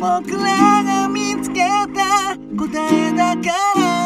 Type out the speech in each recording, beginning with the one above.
僕らが見つけた答えだから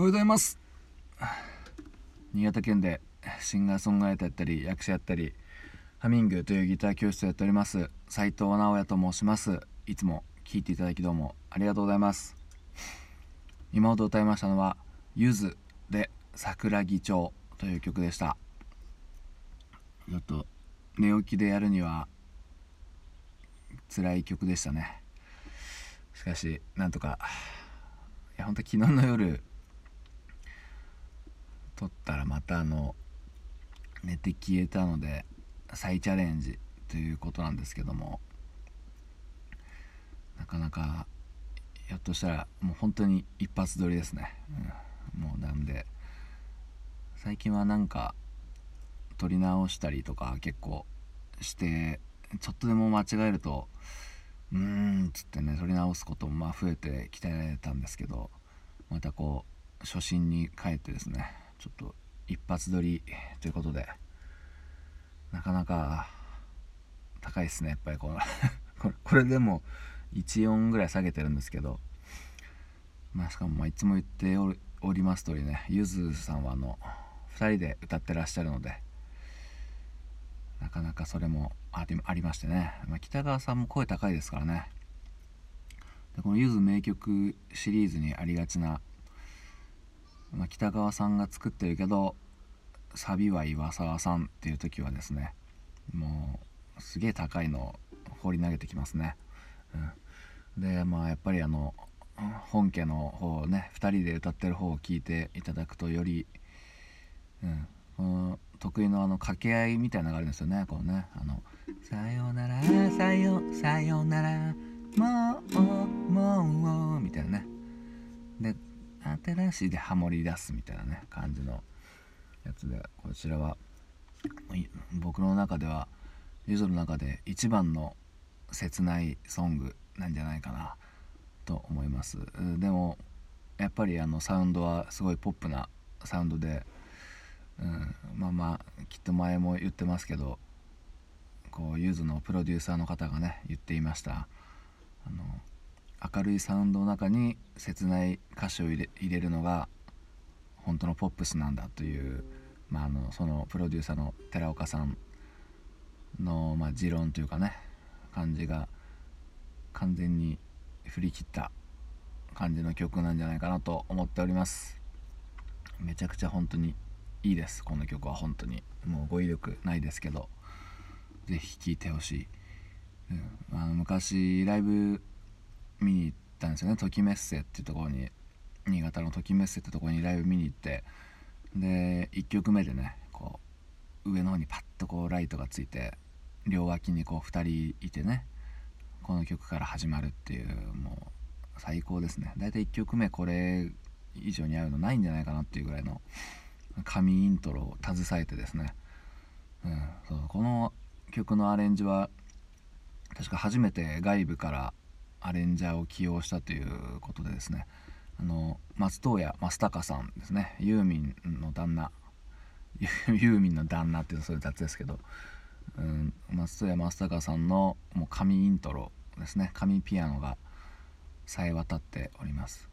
おはようございます。新潟県でシンガーソングライターやったり役者やったりハミングというギター教室をやっております。斉藤直也と申します。いつも聴いていただきどうもありがとうございます。今ほど歌いましたのはゆずで桜木町という曲でした。ちょっと寝起きでやるには辛い曲でしたね。しかしなんとかいや本当昨日の夜撮ったらまたあの寝て消えたので再チャレンジということなんですけどもなかなかひょっとしたらもう本当に一発撮りですね、うん、もうなんで最近はなんか撮り直したりとか結構してちょっとでも間違えるとうーんっつってね撮り直すこともまあ増えてきてたんですけどまたこう初心に帰ってですねちょっと一発撮りということでなかなか高いですねやっぱりこの これこれでも1音ぐらい下げてるんですけど。まあしかもまあいつも言っております通りねゆずさんはあの2人で歌ってらっしゃるのでなかなかそれもありありましてね、まあ、北川さんも声高いですからね。でこのゆず名曲シリーズにありがちな、まあ、北川さんが作ってるけどサビは岩沢さんっていう時はですねもうすげえ高いのを放り投げてきますね、うん、でまあやっぱりあの本家の方をね2人で歌ってる方を聞いていただくとより、うん、得意のあの掛け合いみたいなのがあるんですよねこのね。あの「さよならさよさよならもうもう」みたいなね。で新しいでハモり出すみたいなね感じのやつでこちらは僕の中ではゆずの中で一番の切ないソングなんじゃないかなと思いますでもやっぱりあのサウンドはすごいポップなサウンドで、うん、まあまあきっと前も言ってますけどこうゆずのプロデューサーの方がね言っていました。あの明るいサウンドの中に切ない歌詞を入れ入れるのが本当のポップスなんだという、まあ、あのそのプロデューサーの寺岡さんの、まあ、持論というかね感じが完全に振り切った感じの曲なんじゃないかなと思っております。めちゃくちゃ本当にいいですこの曲は。本当に。もう語彙力ないですけど是非聴いてほしい、うん、あの昔ライブ見に行ったんですよね。ときメッセっていうところに。新潟のときメッセってところにライブ見に行って。で1曲目でねこう上の方にパッとこうライトがついて両脇にこう2人いてねこの曲から始まるっていうもう最高ですね。大体1曲目これ以上に合うのないんじゃないかなっていうぐらいの神イントロを携えてですね、うん、そうこの曲のアレンジは確か初めて外部からアレンジャーを起用したということでですね。あの松任谷正隆さんですね。ユーミンの旦那。ユーミンの旦那っていうとそれ雑ですけど。うん、松任谷正隆さんのもう神イントロですね。神ピアノがさえ渡っております。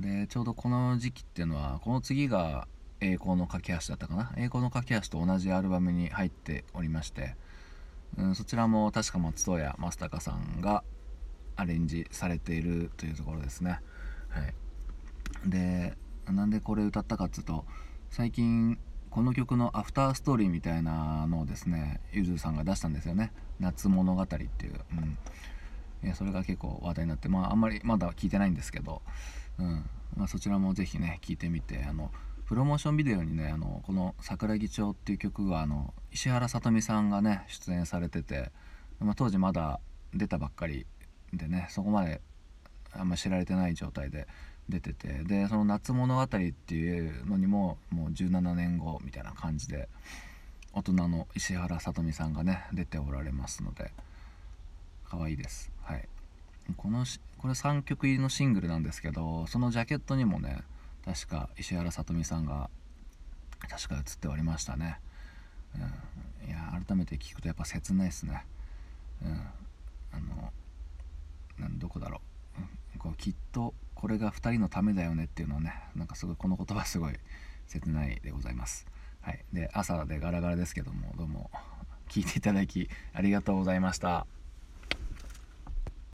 でちょうどこの時期っていうのはこの次が栄光の架け橋だったかな。栄光の架け橋と同じアルバムに入っておりまして、うん、そちらも確か松任谷正隆さんがアレンジされているというところですね。はい。でなんでこれ歌ったかっつうと最近この曲のアフターストーリーみたいなのをですねゆずさんが出したんですよね「夏物語」っていう、うん、それが結構話題になってまああんまりまだ聞いてないんですけど、うん。まあ、そちらもぜひね聞いてみてあのプロモーションビデオにねあのこの「桜木町」っていう曲はあの石原さとみさんがね出演されてて、まあ、当時まだ出たばっかりでねそこまであんま知られてない状態で出ててでその「夏物語」っていうのにももう17年後みたいな感じで大人の石原さとみさんがね出ておられますので可愛いです。はい。このこれ3曲入りのシングルなんですけどそのジャケットにもね確か石原さとみさんが確か映っておりましたね、うん、いや改めて聞くとやっぱ切ないですね。うん。あのなんどこだろう、こうきっとこれが2人のためだよねっていうのをねなんかすごいこの言葉すごい切ないでございます。はい、で朝でガラガラですけどもどうも聞いていただきありがとうございました。